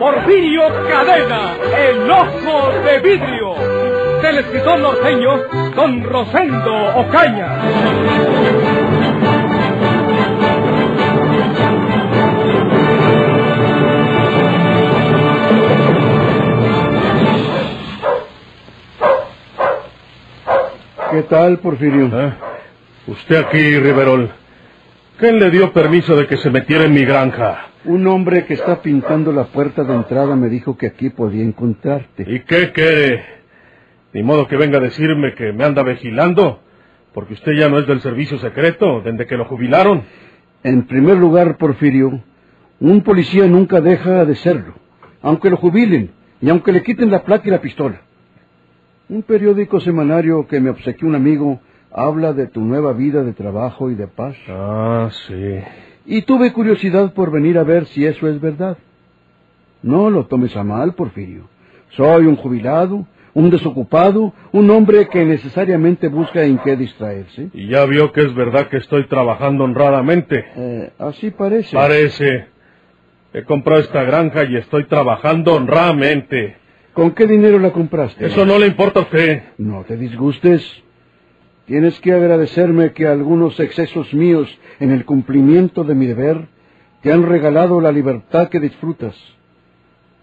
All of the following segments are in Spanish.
Porfirio Cadena, el ojo de vidrio, del escritor norteño Don Rosendo Ocaña. ¿Qué tal, Porfirio? ¿Eh? Usted aquí, Riverol. ¿Quién le dio permiso de que se metiera en mi granja? Un hombre que está pintando la puerta de entrada me dijo que aquí podía encontrarte. ¿Y qué quiere? Ni modo que venga a decirme que me anda vigilando, porque usted ya no es del servicio secreto, desde que lo jubilaron. En primer lugar, Porfirio, un policía nunca deja de serlo, aunque lo jubilen y aunque le quiten la placa y la pistola. Un periódico semanario que me obsequió un amigo habla de tu nueva vida de trabajo y de paz. Ah, sí. Y tuve curiosidad por venir a ver si eso es verdad. No lo tomes a mal, Porfirio. Soy un jubilado, un desocupado, un hombre que necesariamente busca en qué distraerse. Y ya vio que es verdad que estoy trabajando honradamente. Eh, así parece. Parece. He comprado esta granja y estoy trabajando honradamente. ¿Con qué dinero la compraste? Eso no le importa a usted. No te disgustes. Tienes que agradecerme que algunos excesos míos en el cumplimiento de mi deber te han regalado la libertad que disfrutas.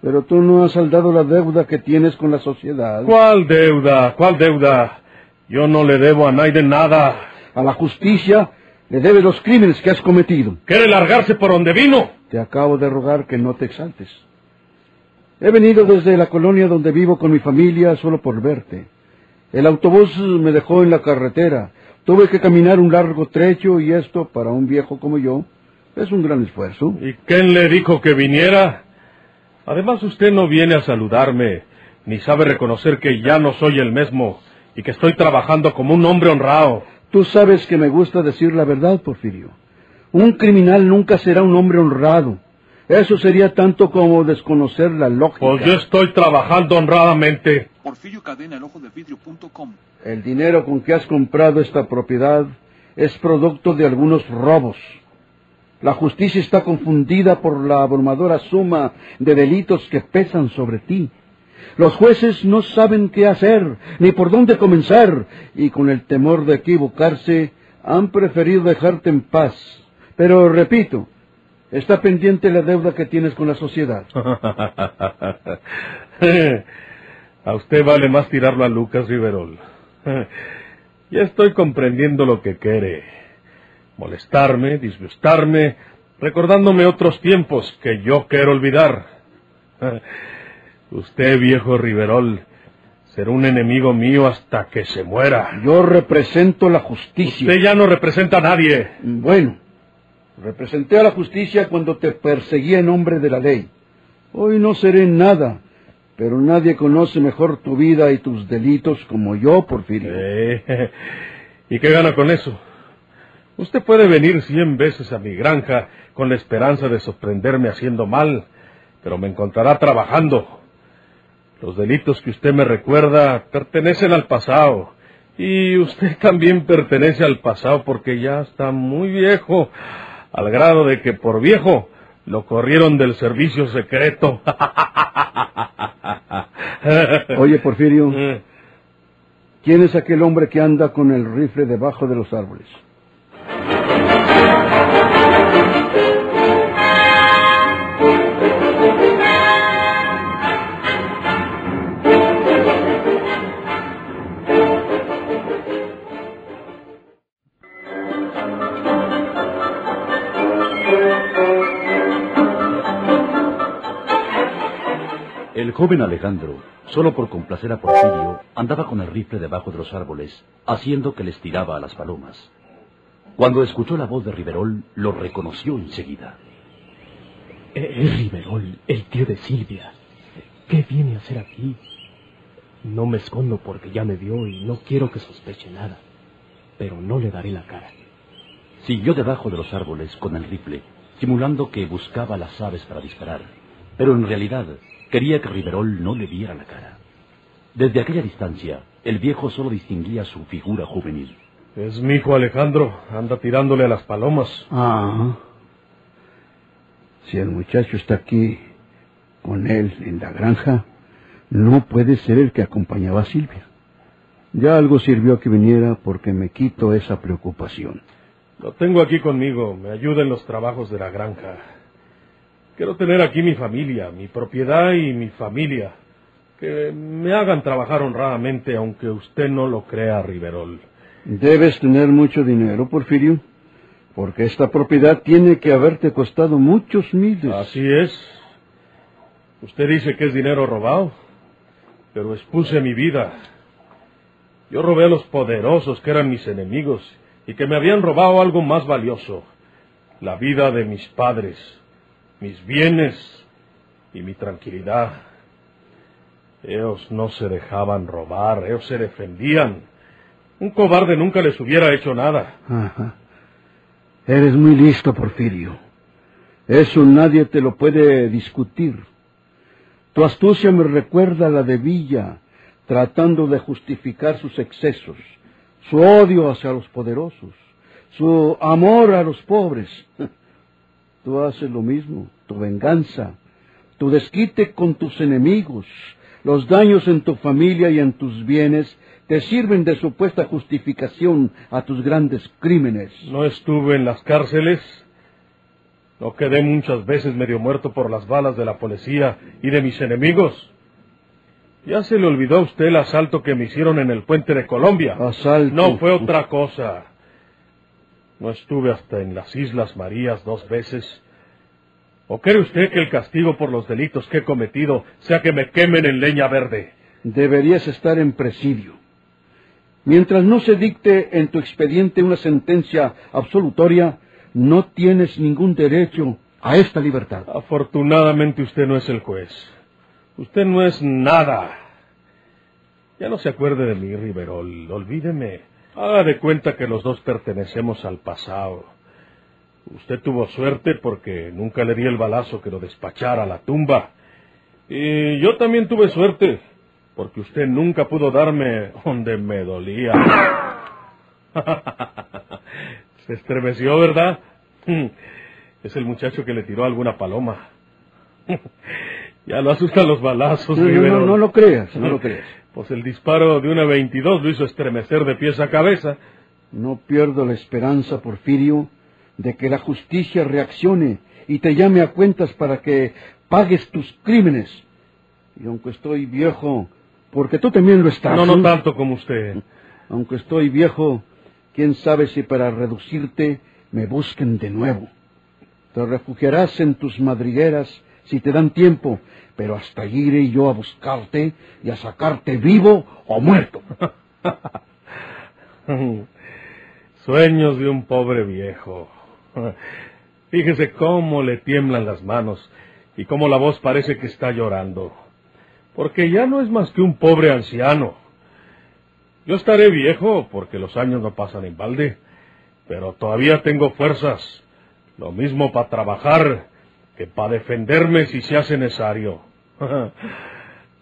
Pero tú no has saldado la deuda que tienes con la sociedad. ¿Cuál deuda? ¿Cuál deuda? Yo no le debo a nadie nada. A la justicia le debes los crímenes que has cometido. ¿Quiere largarse por donde vino? Te acabo de rogar que no te exaltes. He venido desde la colonia donde vivo con mi familia solo por verte. El autobús me dejó en la carretera. Tuve que caminar un largo trecho y esto, para un viejo como yo, es un gran esfuerzo. ¿Y quién le dijo que viniera? Además, usted no viene a saludarme, ni sabe reconocer que ya no soy el mismo y que estoy trabajando como un hombre honrado. Tú sabes que me gusta decir la verdad, Porfirio. Un criminal nunca será un hombre honrado. Eso sería tanto como desconocer la lógica. Pues yo estoy trabajando honradamente. Porfirio Cadena, el ojo de vidrio.com. El dinero con que has comprado esta propiedad es producto de algunos robos. La justicia está confundida por la abrumadora suma de delitos que pesan sobre ti. Los jueces no saben qué hacer, ni por dónde comenzar, y con el temor de equivocarse, han preferido dejarte en paz. Pero repito, está pendiente la deuda que tienes con la sociedad. a usted vale más tirarlo a Lucas Riverol. ya estoy comprendiendo lo que quiere. Molestarme, disgustarme, recordándome otros tiempos que yo quiero olvidar. Usted, viejo Riverol, será un enemigo mío hasta que se muera. Yo represento la justicia. Usted ya no representa a nadie. Bueno, representé a la justicia cuando te perseguía en nombre de la ley. Hoy no seré nada, pero nadie conoce mejor tu vida y tus delitos como yo, Porfirio. Eh, ¿Y qué gana con eso? Usted puede venir cien veces a mi granja con la esperanza de sorprenderme haciendo mal, pero me encontrará trabajando. Los delitos que usted me recuerda pertenecen al pasado. Y usted también pertenece al pasado porque ya está muy viejo, al grado de que por viejo lo corrieron del servicio secreto. Oye, Porfirio, ¿quién es aquel hombre que anda con el rifle debajo de los árboles? Joven Alejandro, solo por complacer a Porfirio, andaba con el rifle debajo de los árboles, haciendo que les tiraba a las palomas. Cuando escuchó la voz de Riverol, lo reconoció enseguida. Es Riverol, el tío de Silvia. ¿Qué viene a hacer aquí? No me escondo porque ya me vio y no quiero que sospeche nada. Pero no le daré la cara. Siguió debajo de los árboles con el rifle, simulando que buscaba las aves para disparar. Pero en realidad quería que Riverol no le viera la cara. Desde aquella distancia, el viejo solo distinguía su figura juvenil. Es mi hijo Alejandro. Anda tirándole a las palomas. Ah. Si el muchacho está aquí con él en la granja, no puede ser el que acompañaba a Silvia. Ya algo sirvió que viniera porque me quito esa preocupación. Lo tengo aquí conmigo. Me ayuda en los trabajos de la granja. Quiero tener aquí mi familia, mi propiedad y mi familia. Que me hagan trabajar honradamente, aunque usted no lo crea, Riverol. Debes tener mucho dinero, Porfirio, porque esta propiedad tiene que haberte costado muchos miles. Así es. Usted dice que es dinero robado, pero expuse mi vida. Yo robé a los poderosos que eran mis enemigos y que me habían robado algo más valioso, la vida de mis padres, mis bienes y mi tranquilidad. Ellos no se dejaban robar, ellos se defendían. Un cobarde nunca les hubiera hecho nada. Eres muy listo, Porfirio. Eso nadie te lo puede discutir. Tu astucia me recuerda a la de Villa, tratando de justificar sus excesos, su odio hacia los poderosos, su amor a los pobres. Tú haces lo mismo, tu venganza, tu desquite con tus enemigos, los daños en tu familia y en tus bienes te sirven de supuesta justificación a tus grandes crímenes. No estuve en las cárceles. No quedé muchas veces medio muerto por las balas de la policía y de mis enemigos. Ya se le olvidó a usted el asalto que me hicieron en el puente de Colombia. Asalto. No fue otra cosa. No estuve hasta en las Islas Marías dos veces. ¿O cree usted que el castigo por los delitos que he cometido sea que me quemen en leña verde? Deberías estar en presidio. Mientras no se dicte en tu expediente una sentencia absolutoria, no tienes ningún derecho a esta libertad. Afortunadamente usted no es el juez. Usted no es nada. Ya no se acuerde de mí, Riverol. Olvídeme. Haga de cuenta que los dos pertenecemos al pasado. Usted tuvo suerte porque nunca le di el balazo que lo despachara a la tumba. Y yo también tuve suerte porque usted nunca pudo darme donde me dolía. Se estremeció, ¿verdad? Es el muchacho que le tiró alguna paloma. Ya lo asustan los balazos, No, no, no, no lo creas, no lo creas. Pues el disparo de una 22 lo hizo estremecer de pies a cabeza. No pierdo la esperanza, Porfirio, de que la justicia reaccione y te llame a cuentas para que pagues tus crímenes. Y aunque estoy viejo, porque tú también lo estás. No, no ¿eh? tanto como usted. Aunque estoy viejo, quién sabe si para reducirte me busquen de nuevo. Te refugiarás en tus madrigueras si te dan tiempo, pero hasta allí iré yo a buscarte y a sacarte vivo o muerto. Sueños de un pobre viejo. Fíjese cómo le tiemblan las manos y cómo la voz parece que está llorando. Porque ya no es más que un pobre anciano. Yo estaré viejo porque los años no pasan en balde, pero todavía tengo fuerzas. Lo mismo para trabajar que para defenderme si se hace necesario.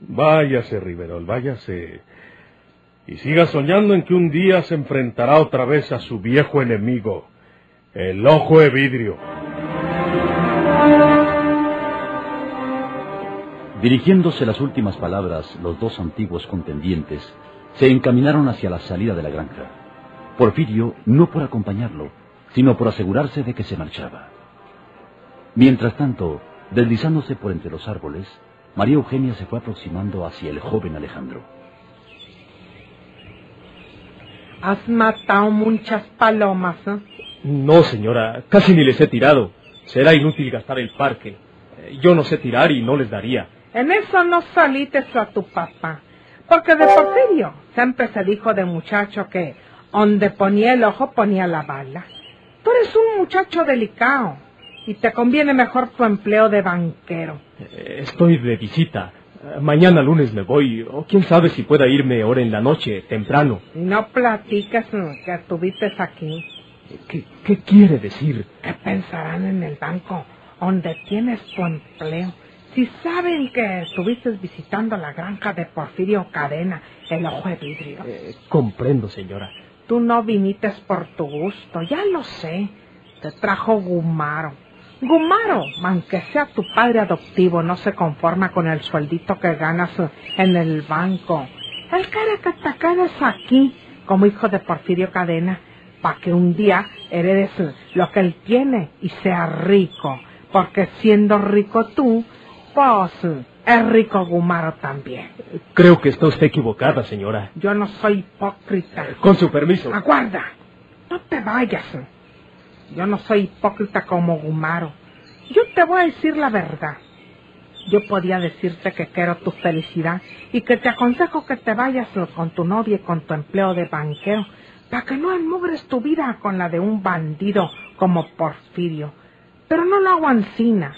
váyase, Riverol, váyase. Y siga soñando en que un día se enfrentará otra vez a su viejo enemigo, el ojo de vidrio. Dirigiéndose las últimas palabras, los dos antiguos contendientes se encaminaron hacia la salida de la granja. Porfirio no por acompañarlo, sino por asegurarse de que se marchaba. Mientras tanto, deslizándose por entre los árboles, María Eugenia se fue aproximando hacia el joven Alejandro. Has matado muchas palomas, ¿eh? No, señora, casi ni les he tirado. Será inútil gastar el parque. Eh, Yo no sé tirar y no les daría. En eso no saliste a tu papá. Porque de Porfirio siempre se dijo de muchacho que donde ponía el ojo ponía la bala. Tú eres un muchacho delicado y te conviene mejor tu empleo de banquero. Eh, Estoy de visita. Eh, Mañana lunes me voy, o quién sabe si pueda irme ahora en la noche, temprano. No platiques mm, que estuviste aquí. ¿Qué, qué quiere decir? ¿Qué pensarán en el banco donde tienes tu empleo? Si saben que estuviste visitando la granja de Porfirio Cadena, el ojo de vidrio. Eh, comprendo, señora. Tú no viniste por tu gusto, ya lo sé. Te trajo Gumaro. Gumaro, aunque sea tu padre adoptivo, no se conforma con el sueldito que ganas en el banco. Él quiere que te quedes aquí como hijo de Porfirio Cadena para que un día heredes lo que él tiene y sea rico. Porque siendo rico tú, pues es rico Gumaro también. Creo que está usted equivocada, señora. Yo no soy hipócrita. Con su permiso. Aguarda, no te vayas. Yo no soy hipócrita como Gumaro. Yo te voy a decir la verdad. Yo podía decirte que quiero tu felicidad y que te aconsejo que te vayas con tu novia y con tu empleo de banquero para que no enmugres tu vida con la de un bandido como Porfirio. Pero no lo hago ansina.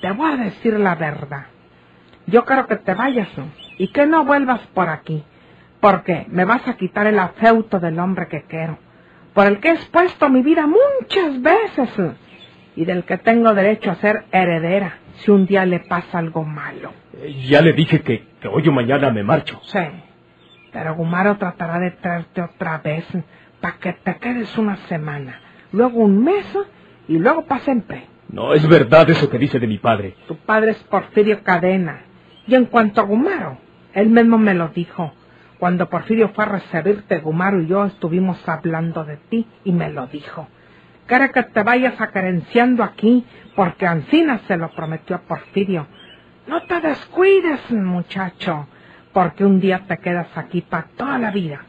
Te voy a decir la verdad. Yo quiero que te vayas y que no vuelvas por aquí, porque me vas a quitar el afeuto del hombre que quiero, por el que he expuesto mi vida muchas veces y del que tengo derecho a ser heredera si un día le pasa algo malo. Eh, Ya le dije que, que hoy o mañana me marcho. Sí, pero Gumaro tratará de traerte otra vez para que te quedes una semana, luego un mes y luego para siempre. No es verdad eso que dice de mi padre. Tu padre es Porfirio Cadena. Y en cuanto a Gumaro, él mismo me lo dijo. Cuando Porfirio fue a recibirte, Gumaro y yo estuvimos hablando de ti y me lo dijo. Quiere que te vayas acarenciando aquí, porque Ancina se lo prometió a Porfirio. No te descuides, muchacho, porque un día te quedas aquí para toda la vida.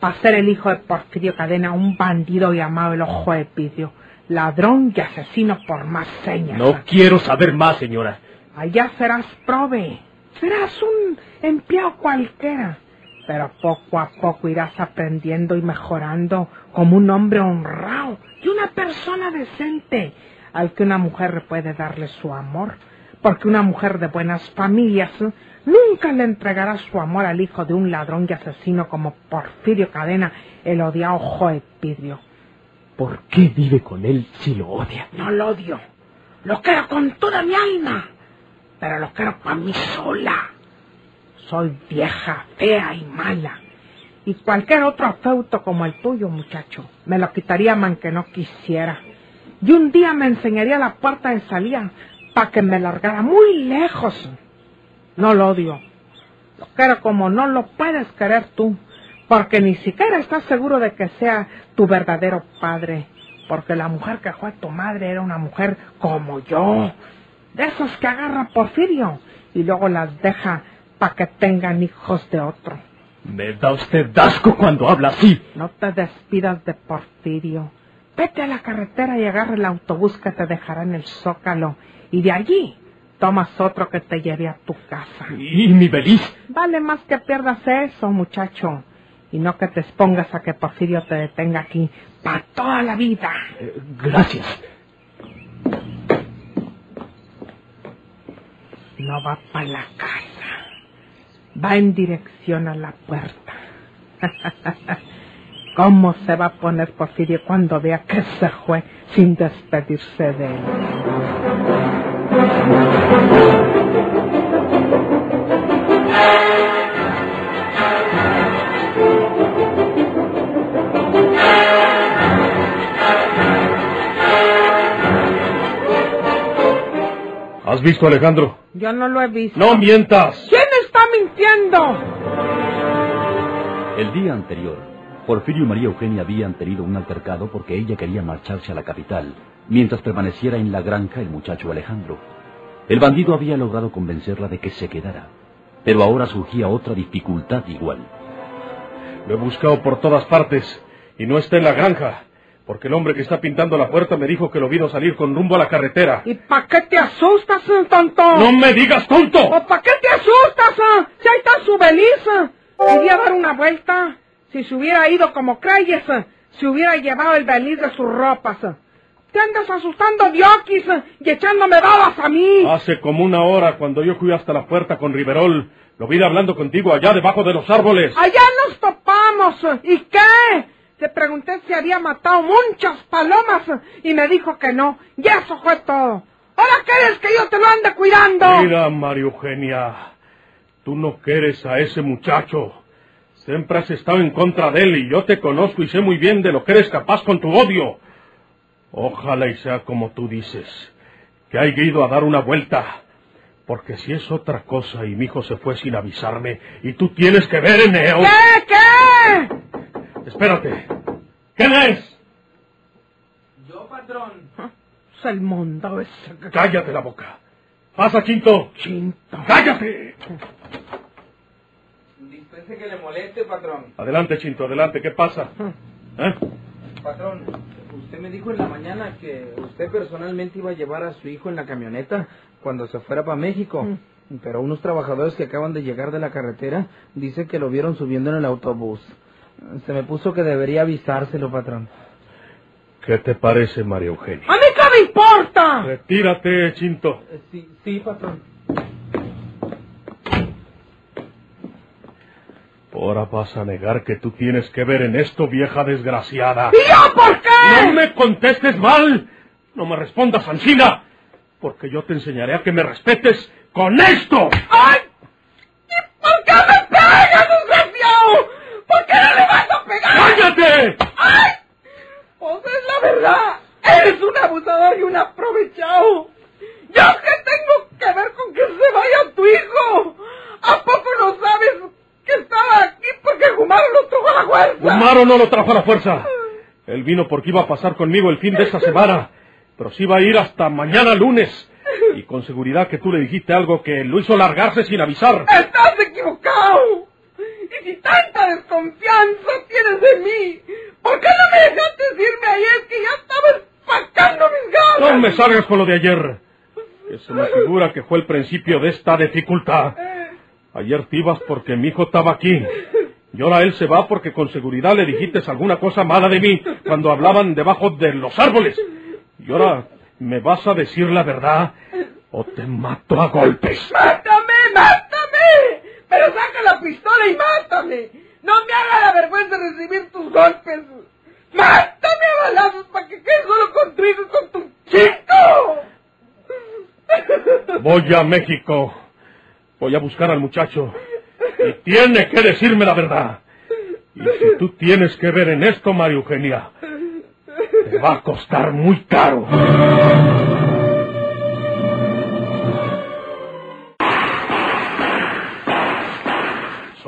Para ser el hijo de Porfirio Cadena, un bandido llamado el Ojo de Pidio, ladrón y asesino por más señas. No quiero saber más, señora. Allá serás prove, serás un empleado cualquiera, pero poco a poco irás aprendiendo y mejorando como un hombre honrado y una persona decente al que una mujer puede darle su amor, porque una mujer de buenas familias nunca le entregará su amor al hijo de un ladrón y asesino como Porfirio Cadena, el odiado vidrio. ¿Por qué vive con él si lo odia? No lo odio, lo quiero con toda mi alma, pero lo quiero para mí sola. Soy vieja, fea y mala. Y cualquier otro afeuto como el tuyo, muchacho, me lo quitaría man que no quisiera. Y un día me enseñaría la puerta de salida para que me largara muy lejos. No lo odio. Lo quiero como no lo puedes querer tú, porque ni siquiera estás seguro de que sea tu verdadero padre, porque la mujer que fue tu madre era una mujer como yo, de esos que agarra Porfirio y luego las deja para que tengan hijos de otro. Me da usted asco cuando habla así. No te despidas de Porfirio. Vete a la carretera y agarra el autobús que te dejará en el Zócalo. Y de allí tomas otro que te lleve a tu casa. ¿Y mi beliz? Vale más que pierdas eso, muchacho. Y no que te expongas a que Porfirio te detenga aquí para toda la vida. Eh, gracias. No va para la casa. Va en dirección a la puerta. ¿Cómo se va a poner Porfirio cuando vea que se fue sin despedirse de él? ¿Has visto, Alejandro? Yo no lo he visto. ¡No mientas! ¿Quién está mintiendo? El día anterior, Porfirio y María Eugenia habían tenido un altercado porque ella quería marcharse a la capital, mientras permaneciera en la granja el muchacho Alejandro. El bandido había logrado convencerla de que se quedara, pero ahora surgía otra dificultad igual. Lo he buscado por todas partes y no está en la granja, porque el hombre que está pintando la puerta me dijo que lo vino salir con rumbo a la carretera. ¿Y para qué te asustas, eh, tonto? ¡No me digas tonto! ¿O para qué te asustas? ah? Si ahí está su beliza. Quería dar una vuelta. Si se hubiera ido como creyes, eh, se hubiera llevado el beliz de sus ropas. eh. Te andas asustando diokis y echándome babas a mí. Hace como una hora, cuando yo fui hasta la puerta con Riverol, lo vi hablando contigo allá debajo de los árboles. Allá nos topamos. ¿Y qué? Te pregunté si había matado muchas palomas y me dijo que no. Y eso fue todo. ¿Ahora quieres que yo te lo ande cuidando? Mira, María Eugenia, tú no quieres a ese muchacho. Siempre has estado en contra de él y yo te conozco y sé muy bien de lo que eres capaz con tu odio. Ojalá y sea como tú dices, que haya ido a dar una vuelta. Porque si es otra cosa y mi hijo se fue sin avisarme y tú tienes que ver en él... ¿Qué? ¿Qué? Espérate. ¿Quién es? Yo, patrón. Mundo ese. Cállate la boca. Pasa, Chinto. Chinto. ¡Cállate! Dispense que le moleste, patrón. Adelante, Chinto, adelante. ¿Qué pasa? ¿Eh? Patrón, usted me dijo en la mañana que usted personalmente iba a llevar a su hijo en la camioneta cuando se fuera para México. Pero unos trabajadores que acaban de llegar de la carretera dicen que lo vieron subiendo en el autobús. Se me puso que debería avisárselo, patrón. ¿Qué te parece, María Eugenia? ¡A mí qué me importa! Retírate, Chinto. Eh, Sí, sí, patrón. Ahora vas a negar que tú tienes que ver en esto, vieja desgraciada. ¿Y yo por qué? ¡No me contestes mal! No me respondas, Ancina, porque yo te enseñaré a que me respetes con esto. ¡Ay! ¿Y por qué me? ¿Por qué no le vas a pegar? ¡Cállate! ¡Ay! Pues es la verdad. Eres un abusador y un aprovechado. ¿Yo qué tengo que ver con que se vaya tu hijo? ¿A poco no sabes que estaba aquí porque Gumaro lo tuvo a la fuerza? Gumaro no lo trajo a la fuerza. Él vino porque iba a pasar conmigo el fin de esta semana, pero sí va a ir hasta mañana lunes. Y con seguridad que tú le dijiste algo que lo hizo largarse sin avisar. ¡Estás equivocado! Y si tanta desconfianza tienes de mí, ¿por qué no me dejaste irme ayer que ya estaba espacando mis ganas? No me salgas con lo de ayer. Que se me figura que fue el principio de esta dificultad. Ayer te ibas porque mi hijo estaba aquí. Y ahora él se va porque con seguridad le dijiste alguna cosa mala de mí cuando hablaban debajo de los árboles. Y ahora me vas a decir la verdad o te mato a golpes. ¡Mátame, mátame! Pero saca la pistola y mátame. No me haga la vergüenza de recibir tus golpes. ¡Mátame a balazos para que quede solo con tu hijo y con tu chico! Voy a México. Voy a buscar al muchacho. Y tiene que decirme la verdad. Y si tú tienes que ver en esto, María Eugenia, te va a costar muy caro.